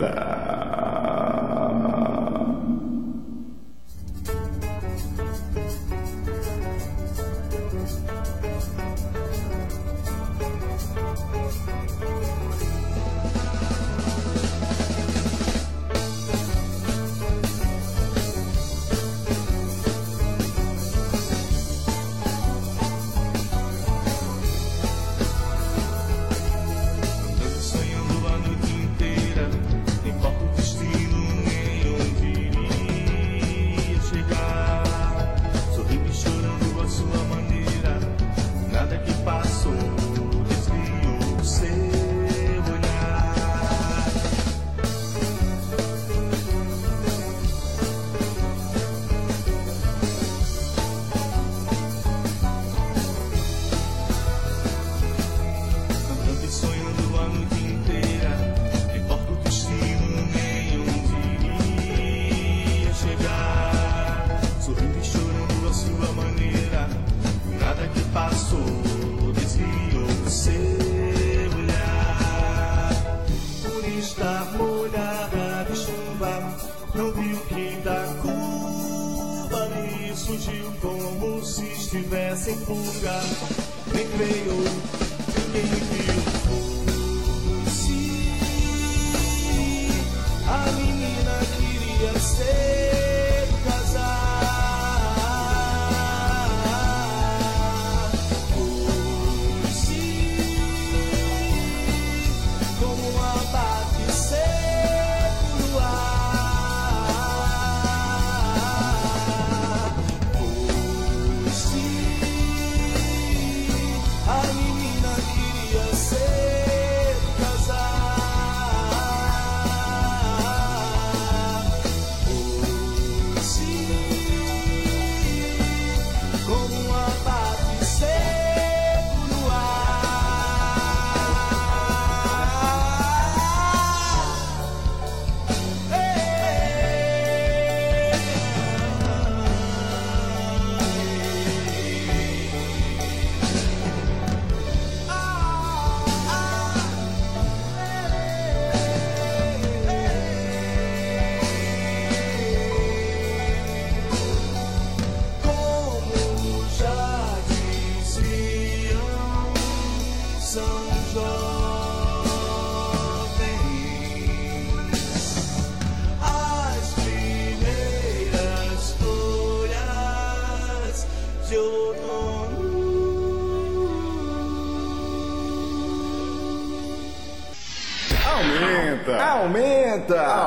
Да.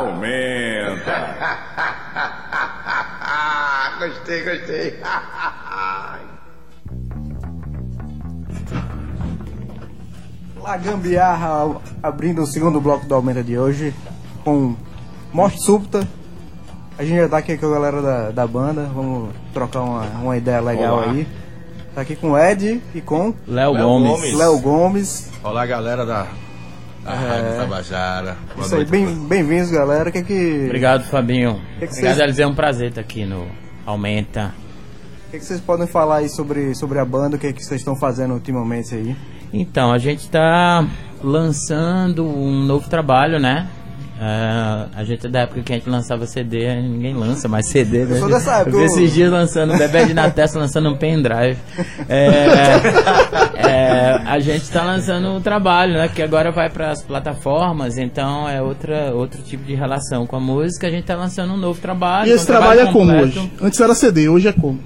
Aumenta! Aumenta! gostei, gostei. La Gambiarra abrindo o segundo bloco do Aumenta de hoje com Morte Súbita. A gente já tá aqui com a galera da, da banda, vamos trocar uma, uma ideia legal Olá. aí. Tá aqui com o Ed e com Léo Léo Gomes. Gomes. Léo Gomes. Olá, galera da, da Rádio Tabajara. Boa Isso aí, bem- bem-vindos, galera. Que que, Obrigado, Fabinho. Que que Obrigado, vocês- Eliseu. É um prazer estar aqui no Aumenta. que, que vocês podem falar aí sobre, sobre a banda? O que, que vocês estão fazendo ultimamente aí? Então, a gente está lançando um novo trabalho, né? Ah, a gente é da época que a gente lançava CD, ninguém lança mais CD, né? sou dessa época, Eu eu- esses dias lançando Bebê de na testa, lançando um pendrive. É, é, a gente está lançando um trabalho, né? Que agora vai para as plataformas, então é outra, outro tipo de relação com a música. A gente está lançando um novo trabalho. E esse um trabalho é como completo. hoje? Antes era CD, hoje é como?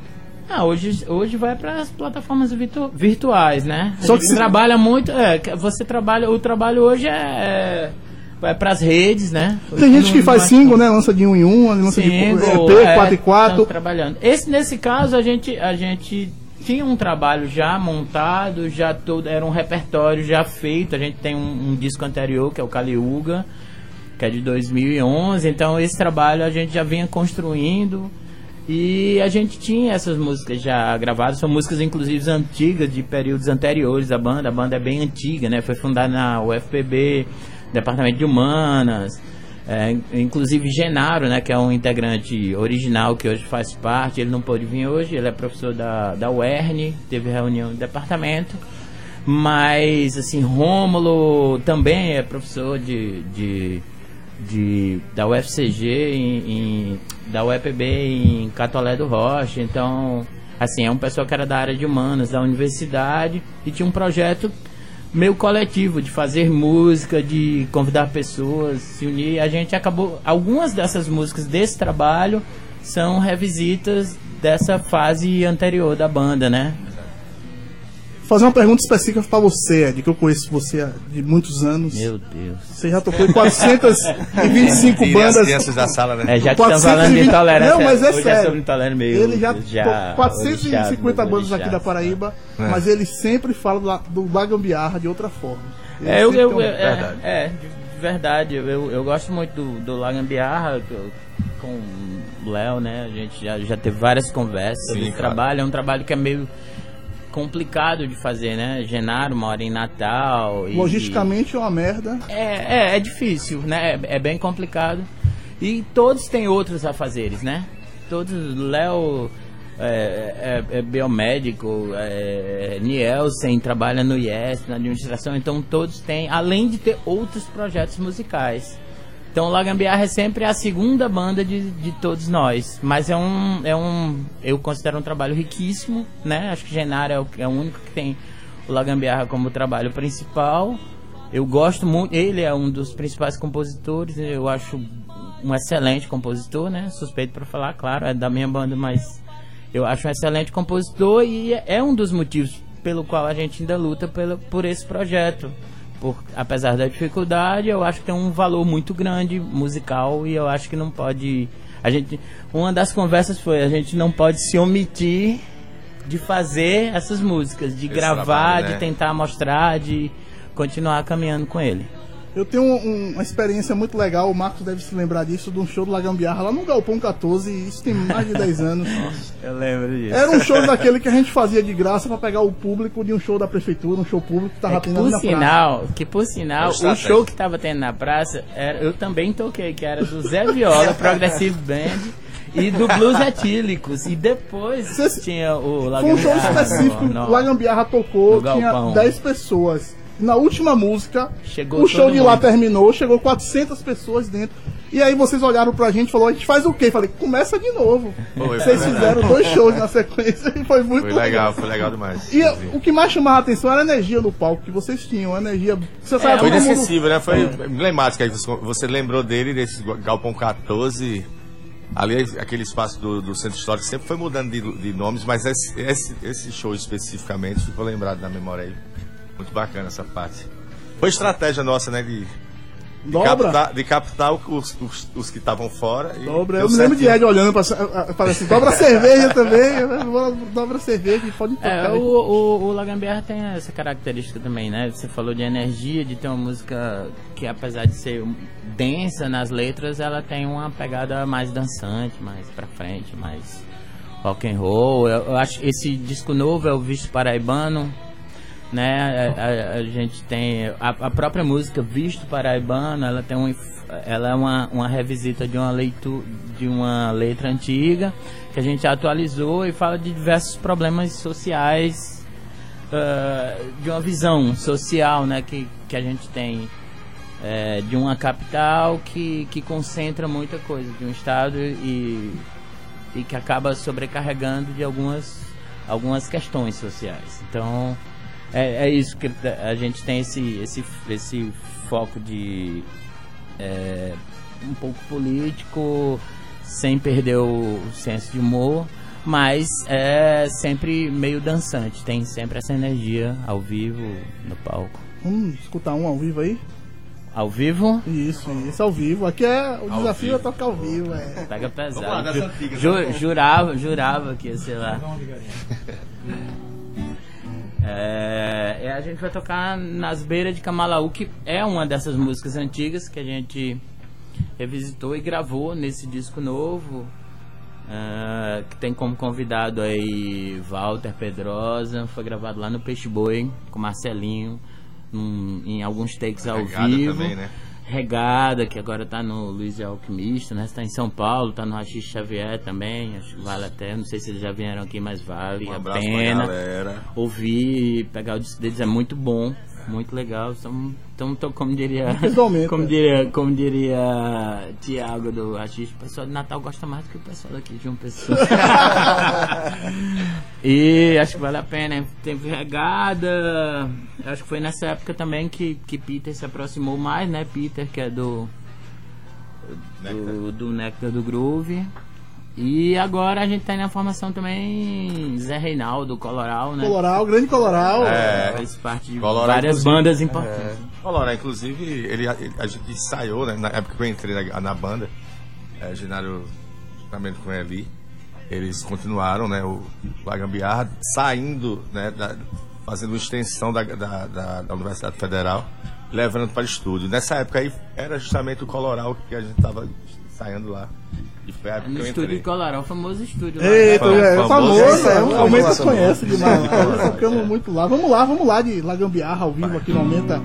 Ah, hoje, hoje vai para as plataformas virtu- virtuais, né? Só que se- trabalha muito, é, você trabalha, o trabalho hoje é, é vai para as redes, né? Tem gente que faz single, né? Lança de um em um, lança Single, de EP, é, 4 e 4. estamos trabalhando. Esse nesse caso a gente a gente tinha um trabalho já montado, já todo era um repertório já feito. A gente tem um, um disco anterior que é o Caliuga, que é de 2011. Então esse trabalho a gente já vinha construindo e a gente tinha essas músicas já gravadas. São músicas inclusive antigas de períodos anteriores da banda. A banda é bem antiga, né? Foi fundada na UFPB, Departamento de Humanas. É, inclusive Genaro, né, que é um integrante original que hoje faz parte, ele não pôde vir hoje, ele é professor da, da UERN, teve reunião do departamento. Mas, assim, Rômulo também é professor de, de de da UFCG em, em- da UEPB em Catolé do Rocha. Então, assim, é um pessoal que era da área de humanas da universidade e tinha um projeto meio coletivo de fazer música, de convidar pessoas, se unir. A gente acabou algumas dessas músicas desse trabalho são revisitas dessa fase anterior da banda, né? Fazer uma pergunta específica pra você, Ed, que eu conheço você há de muitos anos. Meu Deus. Você já tocou em 425 Tirem as bandas. crianças da sala, né? É, já que estamos falando de 420 intolerância, Não, mas é hoje é sério. sobre intolerância meio. Ele já, já tocou 450 orixás, bandas aqui da. Paraíba, É. mas ele sempre fala do, la- do Lagambiarra de outra forma. Ele É, eu, eu, um- é, Verdade. é, de de verdade, eu, eu gosto muito do, do Lagambiarra eu- com o Léo, né? A gente já, já teve várias conversas sobre Sim, esse claro. trabalho. É um trabalho que é meio complicado de fazer, né? Genaro mora em Natal. E, Logisticamente é uma merda. É, é, é difícil, né? É, é bem complicado. E todos têm outros afazeres, né? Todos, Léo é, é- é biomédico, é, Nielsen trabalha no IES, na administração, então todos têm, além de ter outros projetos musicais. Então o Lagambiarra é sempre a segunda banda de, de todos nós. Mas é um, é um. Eu considero um trabalho riquíssimo, né? Acho que Genaro é o, é o único que tem o Lagambiarra como trabalho principal. Eu gosto muito, ele é um dos principais compositores, eu acho um excelente compositor, né? Suspeito para falar, claro, é da minha banda, mas eu acho um excelente compositor e é um dos motivos pelo qual a gente ainda luta pelo, por esse projeto. Por, apesar da dificuldade, eu acho que tem um valor muito grande musical e eu acho que não pode. A gente, uma das conversas foi a gente não pode se omitir de fazer essas músicas, de Esse gravar, trabalho, né? de tentar mostrar, de continuar caminhando com ele. Eu tenho um- uma experiência muito legal, o Marcos deve se lembrar disso, de um show do Lagambiarra lá no Galpão 14, e isso tem mais de 10 anos. Eu lembro disso. Era um show daquele que a gente fazia de graça pra pegar o público de um show da prefeitura, um show público que tava É que tendo por na praça. sinal, que por sinal, É o show que tava tendo na praça, era, eu também toquei, que era do Zé Viola, Progressive Band e do Blues Etílicos. E depois Cê- tinha o Foi um show Lagambiarra específico, o Lagambiarra tocou, tinha galpão. 10 pessoas. Na última música, Chegou o show de lá mundo. terminou, chegou 400 pessoas dentro. E aí vocês olharam pra gente e falaram, a gente faz o quê? Falei, começa de novo. Foi, vocês foi fizeram dois shows na sequência e foi muito Foi legal, foi legal demais. E o que mais chamava a atenção era a energia do palco, que vocês tinham, a energia... Você sabe, Foi todo mundo- inesquecível, né? Foi emblemático. aí Você, você lembrou dele, desse Galpão 14. Ali, aquele espaço do, do Centro Histórico sempre foi mudando de, de nomes, mas esse, esse, esse show especificamente ficou lembrado na memória aí. Muito bacana essa parte. Foi estratégia nossa, né? De, de Dobra. captar, de captar os, os, os que estavam fora. e Dobra. Eu me lembro de. Ed olhando pra, pra assim, dobra a cerveja também, dobra a cerveja, pode tocar. É, o, o, o Lagambiarra tem essa característica também, né? Você falou de energia, de ter uma música que apesar de ser densa nas letras, ela tem uma pegada mais dançante, mais pra frente, mais rock and roll. Eu, eu acho esse disco novo é o Visto Paraibano, né? A, a- a gente tem a, a própria música Visto Paraibano, ela tem um ela é uma, uma revisita de uma leitura de uma letra antiga que a gente atualizou e fala de diversos problemas sociais ah, de uma visão social, né, que, que a gente tem é, de uma capital que, que concentra muita coisa de um estado e, e que acaba sobrecarregando de algumas algumas questões sociais. Então é, é isso que a gente tem esse esse esse foco de é, um pouco político, sem perder o senso de humor, mas é sempre meio dançante, tem sempre essa energia ao vivo no palco. Vamos escutar um ao vivo aí? Ao vivo, Isso, isso ao vivo. Aqui é o Ao desafio vivo. é tocar ao vivo, é. pega Vamos lá, pesado. das Ju- jurava, jurava que ia ser lá. É, e a gente vai tocar nas beiras de Camalaú, que é uma dessas músicas antigas que a gente revisitou e gravou nesse disco novo. é, que tem como convidado aí Walter Pedrosa, foi gravado lá no Peixe Boi com Marcelinho, num- em alguns takes ao vivo. também, né? Regada, que agora tá no Luiz e Alquimista, né? Está em São Paulo, tá no Rachis Xavier também. Acho que vale até. Não sei se eles já vieram aqui, mas vale Um a pena ouvir e pegar o disco deles. É muito bom. Muito legal. Tô- como diria. Visualmente, Como é. diria, como diria Tiago do Rachis, o pessoal de Natal gosta mais do que o pessoal daqui de uma pessoa. e acho que vale a pena. Teve regada. Acho que foi nessa época também que, que Peter se aproximou mais, né? Peter, que é do. Do, do Nectar do Groove. E agora a gente tá na formação também Zé Reinaldo, Coloral, né? Coloral, grande Coloral. É. Faz parte de Coloral, várias bandas importantes. Olha, inclusive, ele, ele- a gente ensaiou, né? Na época que eu entrei na, na banda, é, Genário, juntamente com ele, eles continuaram, né? O Lagambiarra saindo, né? da- fazendo uma extensão da, da, da- da Universidade Federal, levando para estúdio. Nessa época aí, era justamente o Coloral que a gente tava ensaiando lá. E foi a época No que eu estúdio entrei. de Coloral, o famoso estúdio lá. Eita, Famoso, é, é famoso. é um é, Aumenta conhece demais. Nós Ficamos muito lá. Vamos lá, vamos lá de Lagambiarra ao vivo aqui no Aumenta.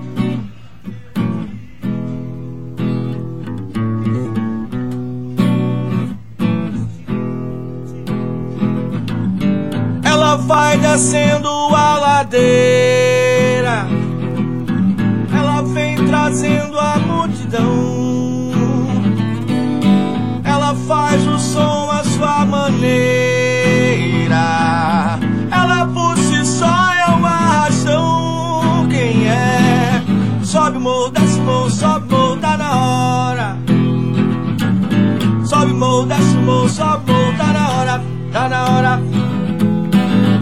Ela vai descendo a ladeira. Morro, desce o morro, sobe o morro, tá na hora, tá na hora.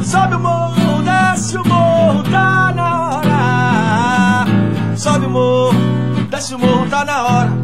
Sobe o morro, desce o morro, tá na hora. Sobe o morro, desce o morro, tá na hora.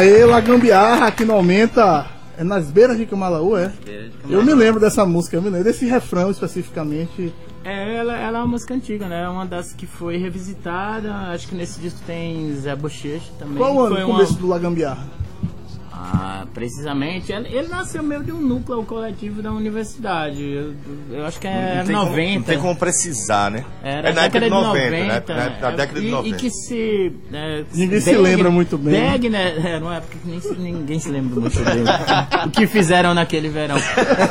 Aê, Lagambiarra aqui no Aumenta. É nas beiras de Camalaú, é? Eu me lembro dessa música, eu me lembro desse refrão especificamente. É, ela, ela é uma música antiga, né? É uma das que foi revisitada. Acho que nesse disco tem Zé Bochecha também. Qual o ano foi do começo do Lagambiarra? Ah, precisamente. Ele, ele nasceu meio de um núcleo coletivo da universidade. Eu, eu acho que é Não tem como- 90. não tem como precisar, né? Era é na década de 90, né? 90, Na, na é, década de e, 90. E que se. é, Ninguém se lembra muito bem. Degner, era uma época que nem se- ninguém se lembra muito bem o que fizeram naquele verão.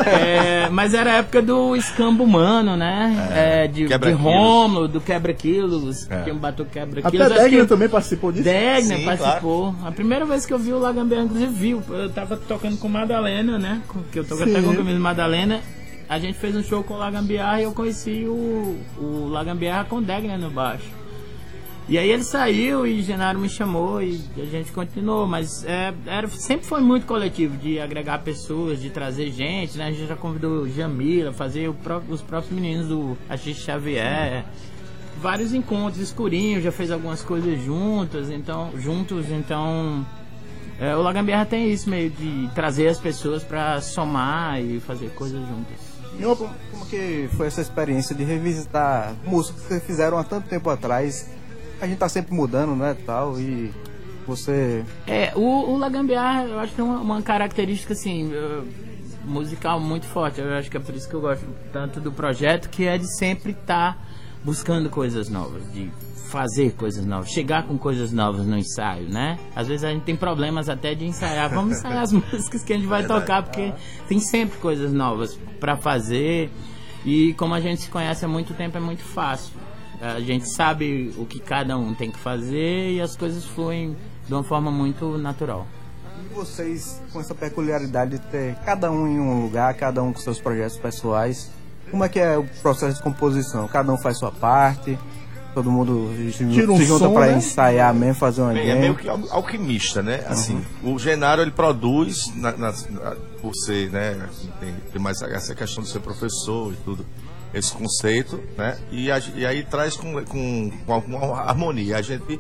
É, mas era a época do escambo humano, né? É, de, de. Rômulo, do quebra-quilos. É. Quem bateu Até quebra-quilos. acho Degner que- também participou disso. Degner Sim, participou. A primeira vez que eu vi o Lagambiarra, inclusive, viu. Eu tava tocando com Madalena, né? Que eu Sim. até com a camisa Madalena. A gente fez um show com o Lagambiarra e eu conheci o, o Lagambiarra com o Degner no baixo. E aí ele saiu e Genaro me chamou e a gente continuou, mas é, era, sempre foi muito coletivo de agregar pessoas, de trazer gente, né? A gente já convidou Jamila, fazer os próprios meninos do Axis Xavier, vários encontros, escurinho, já fez algumas coisas juntas, então, juntos, então é, o Lagambiarra tem isso meio de trazer as pessoas pra somar e fazer coisas juntas. E uma- como que foi essa experiência de revisitar músicas que fizeram há tanto tempo atrás? A gente tá sempre mudando, né, tal, e você... É, o, o Lagambiarra, eu acho que tem uma, uma característica, assim, musical muito forte. Eu acho que é por isso que eu gosto tanto do projeto, que é de sempre estar buscando coisas novas, de fazer coisas novas, chegar com coisas novas no ensaio, né? Às vezes a gente tem problemas até de ensaiar. Vamos ensaiar as músicas que a gente vai tocar, porque tem sempre coisas novas para fazer. E como a gente se conhece há muito tempo, é muito fácil. A gente sabe o que cada um tem que fazer e as coisas fluem de uma forma muito natural. E vocês, com essa peculiaridade de ter cada um em um lugar, cada um com seus projetos pessoais, Como é que é o processo de composição? Cada um faz sua parte, todo mundo se, Tira um se junta pra né? ensaiar mesmo, fazer uma Bem, é meio que al- alquimista, né? Assim, o Genaro ele produz na- nas- na- por ser, né? Tem, tem mais essa questão de ser professor e tudo, esse conceito, né? E, a- e aí traz com, com, com alguma harmonia. A gente,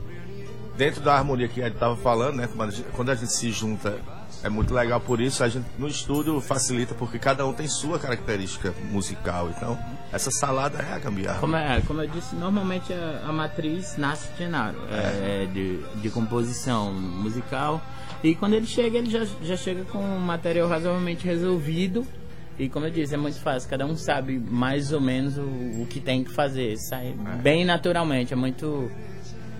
dentro da harmonia que a gente estava falando, né? Quando a, gente, quando a gente se junta, é muito legal por isso. A gente no estúdio facilita porque cada um tem sua característica musical. Então, essa salada é a gambiarra. Como, é, como eu disse, normalmente a, a matriz nasce de Genaro, é, de, de composição musical. E quando ele chega, ele já, já chega com um material razoavelmente resolvido. E como eu disse, é muito fácil, cada um sabe mais ou menos o, o que tem que fazer. Sai bem naturalmente, é muito.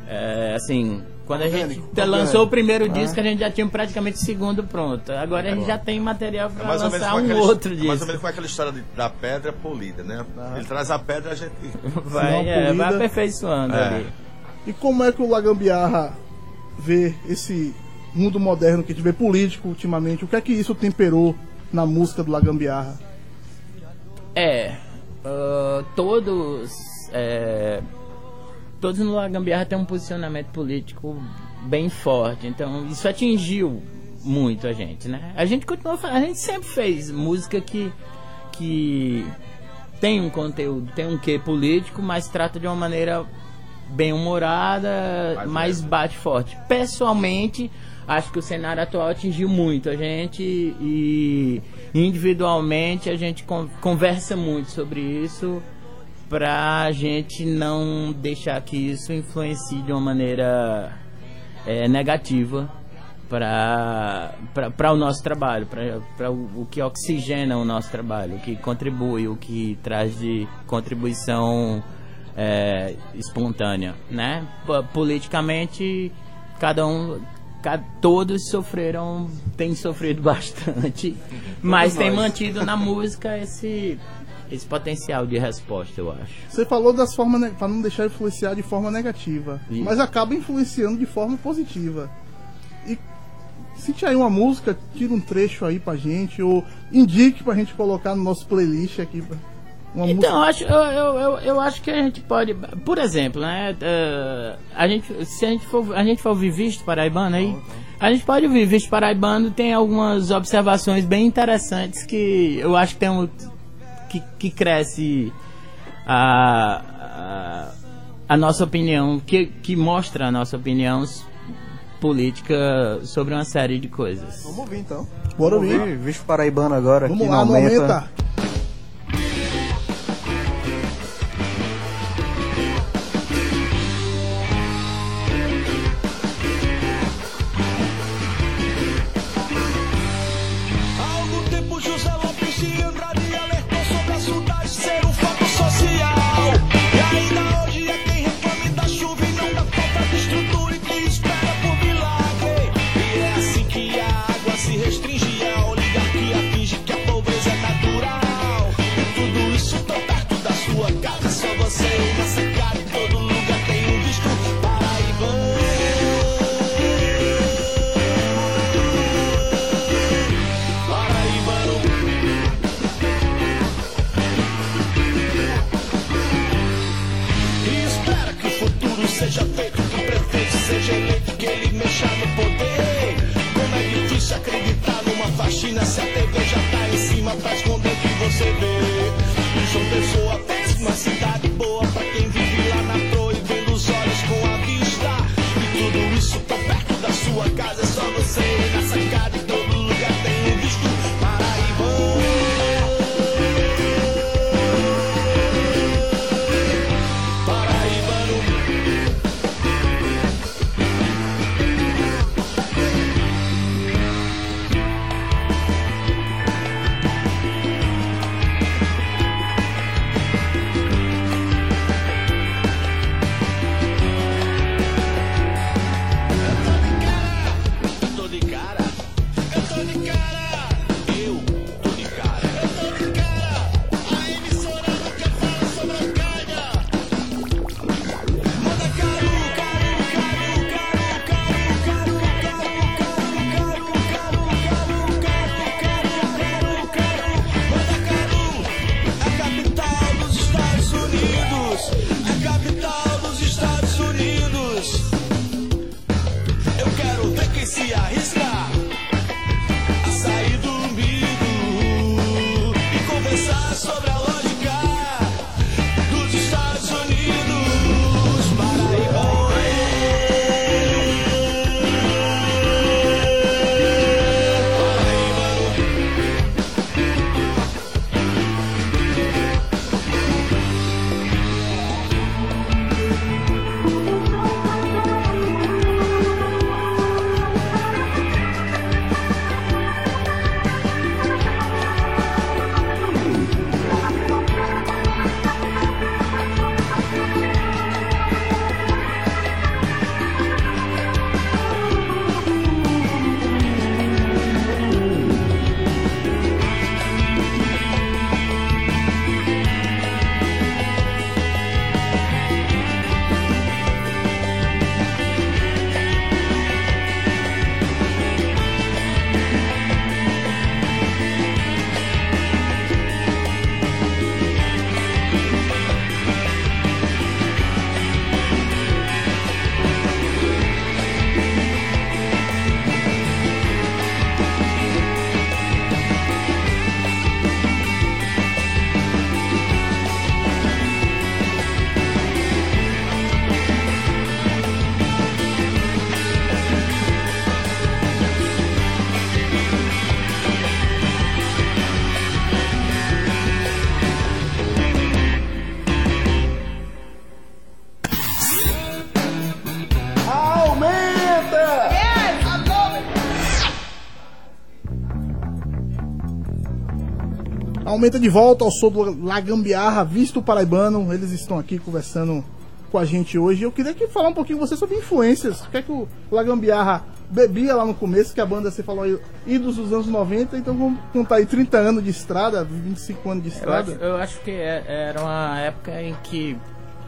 é, assim, quando a gente Orgânico, te- orgânico. lançou o primeiro disco, a gente já tinha praticamente o segundo pronto. Agora a gente já tem material É para menos lançar um aquela, outro é mais ou disco. menos com aquela história de- da pedra polida, né? Ele traz a pedra, a gente Vai, é, vai aperfeiçoando É. ali. E como é que o Lagambiarra vê esse mundo moderno que a gente vê político ultimamente? O que é que isso temperou na música do Lagambiarra? É, ah, todos, é, todos no La Gambiarra têm um posicionamento político bem forte, então isso atingiu muito a gente, né? A gente continua, a gente sempre fez música que que tem um conteúdo, tem um quê político, mas trata de uma maneira bem humorada, mais bate forte. Pessoalmente, acho que o cenário atual atingiu muito a gente e individualmente a gente con- conversa muito sobre isso pra gente não deixar que isso influencie de uma maneira é, negativa para o nosso trabalho, para o, o que oxigena o nosso trabalho, o que contribui, o que traz de contribuição é, espontânea, né? Po- Politicamente, cada um, ca- todos sofreram, têm sofrido bastante, mas tem mantido na música esse esse potencial de resposta, eu acho. Você falou das formas para não deixar influenciar de forma negativa, Isso. mas acaba influenciando de forma positiva. E cite aí uma música, tira um trecho aí pra gente ou indique pra gente colocar no nosso playlist aqui. Uma Então, música. acho, eu, eu, eu, eu acho que a gente pode, por exemplo, né, eh, a gente, se a gente for, a gente for ouvir Visto Paraibano aí, a gente pode ouvir Visto Paraibano, tem algumas observações bem interessantes que eu acho que tem um, que, que cresce a, a, a nossa opinião, que, que mostra a nossa opinião política sobre uma série de coisas. Vamos ouvir então. Bora ouvir. Visto paraibano agora. Vamos aqui lá, no Aumenta de volta ao som do La Gambiarra, visto paraibano. Eles estão aqui conversando com a gente hoje. Eu queria que falar um pouquinho com você sobre influências. O que é que o La Gambiarra bebia lá no começo, que a banda, você falou aí, idos dos anos 90, então vamos contar aí 30 anos de estrada, 25 anos de Eu estrada. acho, eu acho que é- era uma época em que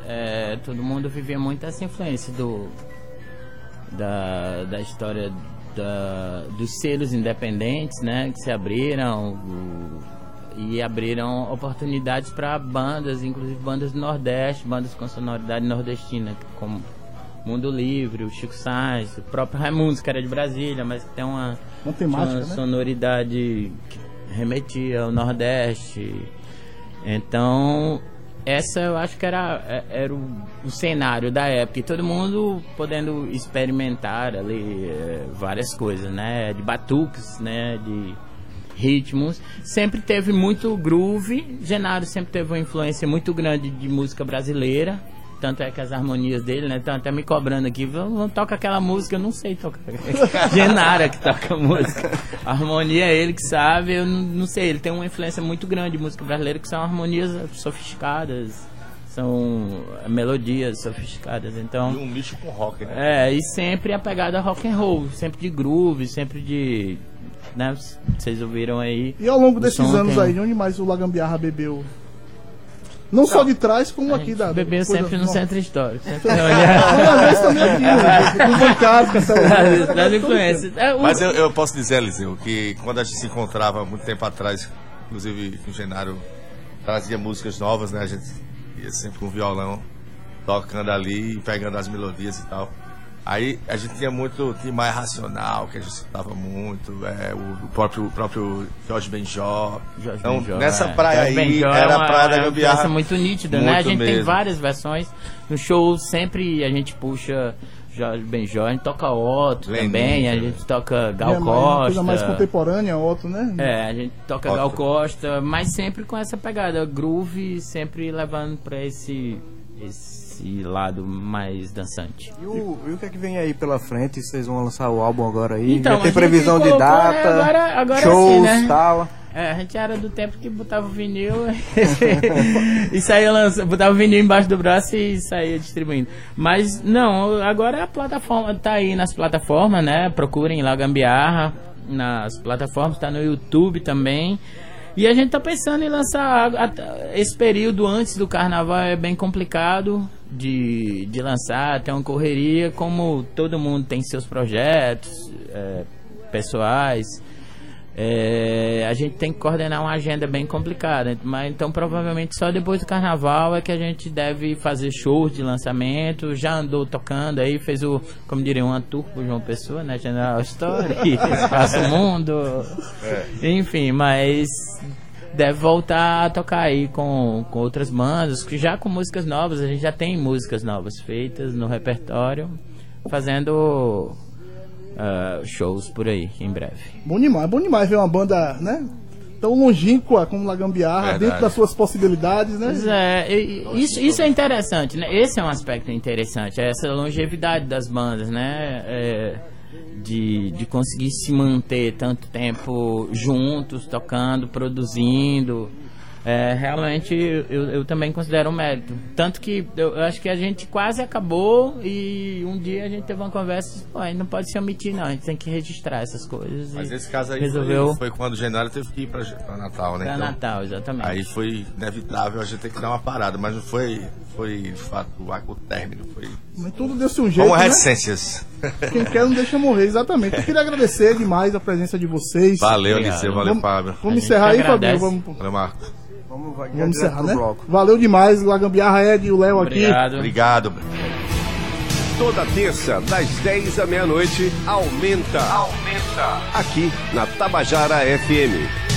é, todo mundo vivia muito essa influência do da, da história da, dos selos independentes, né, que se abriram o- e abriram oportunidades para bandas, inclusive bandas do Nordeste, bandas com sonoridade nordestina, como Mundo Livre, o Chico Sainz, o próprio Raimundos, que era de Brasília, mas que tem uma, Uma temática, uma né? sonoridade que remetia ao Nordeste. Então, essa eu acho que era, é- era o, o cenário da época. E todo mundo podendo experimentar ali eh, várias coisas, né? De batuques, né? De ritmos. Sempre teve muito groove. Genaro sempre teve uma influência muito grande de música brasileira. Tanto é que as harmonias dele, né? Estão até me cobrando aqui. Toca aquela música, eu não sei tocar. Genara que toca música. A harmonia é ele que sabe, eu não sei. Ele tem uma influência muito grande de música brasileira, que são harmonias sofisticadas. São melodias sofisticadas. Então. E um nicho com rock, né? É, e sempre a pegada rock and roll, sempre de groove, sempre de. Né, vocês ouviram aí. E ao longo desses anos tem- aí, onde mais o La Gambiarra bebeu? Não só de trás, como A aqui da. bebeu coisa- sempre no centro histórico. Sempre Uma vez também aqui, né? Com bancada, com essa- das, das influências. É, o- Mas eu, eu posso dizer, Eliseu, que quando a gente se encontrava muito tempo atrás, inclusive o Genaro trazia músicas novas, né? A gente ia sempre com violão, tocando ali, pegando as melodias e tal. Aí a gente tinha muito Tim Maia Racional, que a gente escutava muito, é, o, o próprio, o próprio Jorge Benjó. Jorge então, Benjó, nessa é. praia Jorge aí, Benjó é era uma- a praia da é uma Gambiarra. muito nítida, né? A Muito gente tem mesmo. várias versões. No show sempre a gente puxa Jorge Benjó, a gente toca Otto Lenine, também, a gente toca É Gal uma coisa mais Costa. contemporânea, Otto, né? É, a gente toca Otto. Gal Costa, mas sempre com essa pegada groove, sempre levando pra esse, esse lado mais dançante. E o, e o que é que vem aí pela frente? Vocês vão lançar o álbum agora aí? Então, Já tem previsão de colocou, né, data, agora- agora shows sim, né? tal. É, a gente era do tempo que botava o vinil e saía lançando, botava o vinil embaixo do braço e saía distribuindo. Mas não, agora a plataforma tá aí nas plataformas, né? Procurem lá Gambiarra nas plataformas, tá no YouTube também. E a gente tá pensando em lançar esse período antes do carnaval é bem complicado de, de lançar, tem uma correria, como todo mundo tem seus projetos é, pessoais. É, a gente tem que coordenar uma agenda bem complicada, mas então provavelmente só depois do carnaval é que a gente deve fazer shows de lançamento. Já andou tocando aí, fez o, como diria, uma tour pro João Pessoa, né? General Story, Espaço Mundo, enfim, mas deve voltar a tocar aí com, com outras bandas, que já com músicas novas, a gente já tem músicas novas feitas no repertório, fazendo ah, shows por aí em breve. Bom demais, bom demais ver uma banda, né? Tão longínqua como La Gambiarra, Verdade. dentro das suas possibilidades, né? Pois é, e- isso, isso é interessante, né? Esse é um aspecto interessante, é essa longevidade das bandas, né? É, de, de conseguir se manter tanto tempo juntos, tocando, produzindo. É, realmente eu, eu também considero um mérito. Tanto que eu, eu acho que a gente quase acabou e um dia a gente teve uma conversa e disse, não pode se omitir não, a gente tem que registrar essas coisas. Mas esse caso aí resolveu foi, foi quando o Genaro teve que ir pra Natal, né? pra Então, Natal, exatamente. Aí foi inevitável a gente ter que dar uma parada, mas não foi, foi de fato o término, foi Mas tudo deu-se um jeito, como né? reticências. Quem quer não deixa morrer, exatamente. Eu queria agradecer demais a presença de vocês. Valeu. Eliseu, valeu, Vamos, Fábio. vamos encerrar aí, Fabinho. Vamos, Valeu, Marco. Vamos, vai- vamos encerrar, pro né? bloco. Valeu demais, La Gambiarra, Ed e o Léo aqui. Obrigado. Obrigado. Toda terça, das 10 à meia-noite, aumenta. Aumenta. Aqui na Tabajara FM.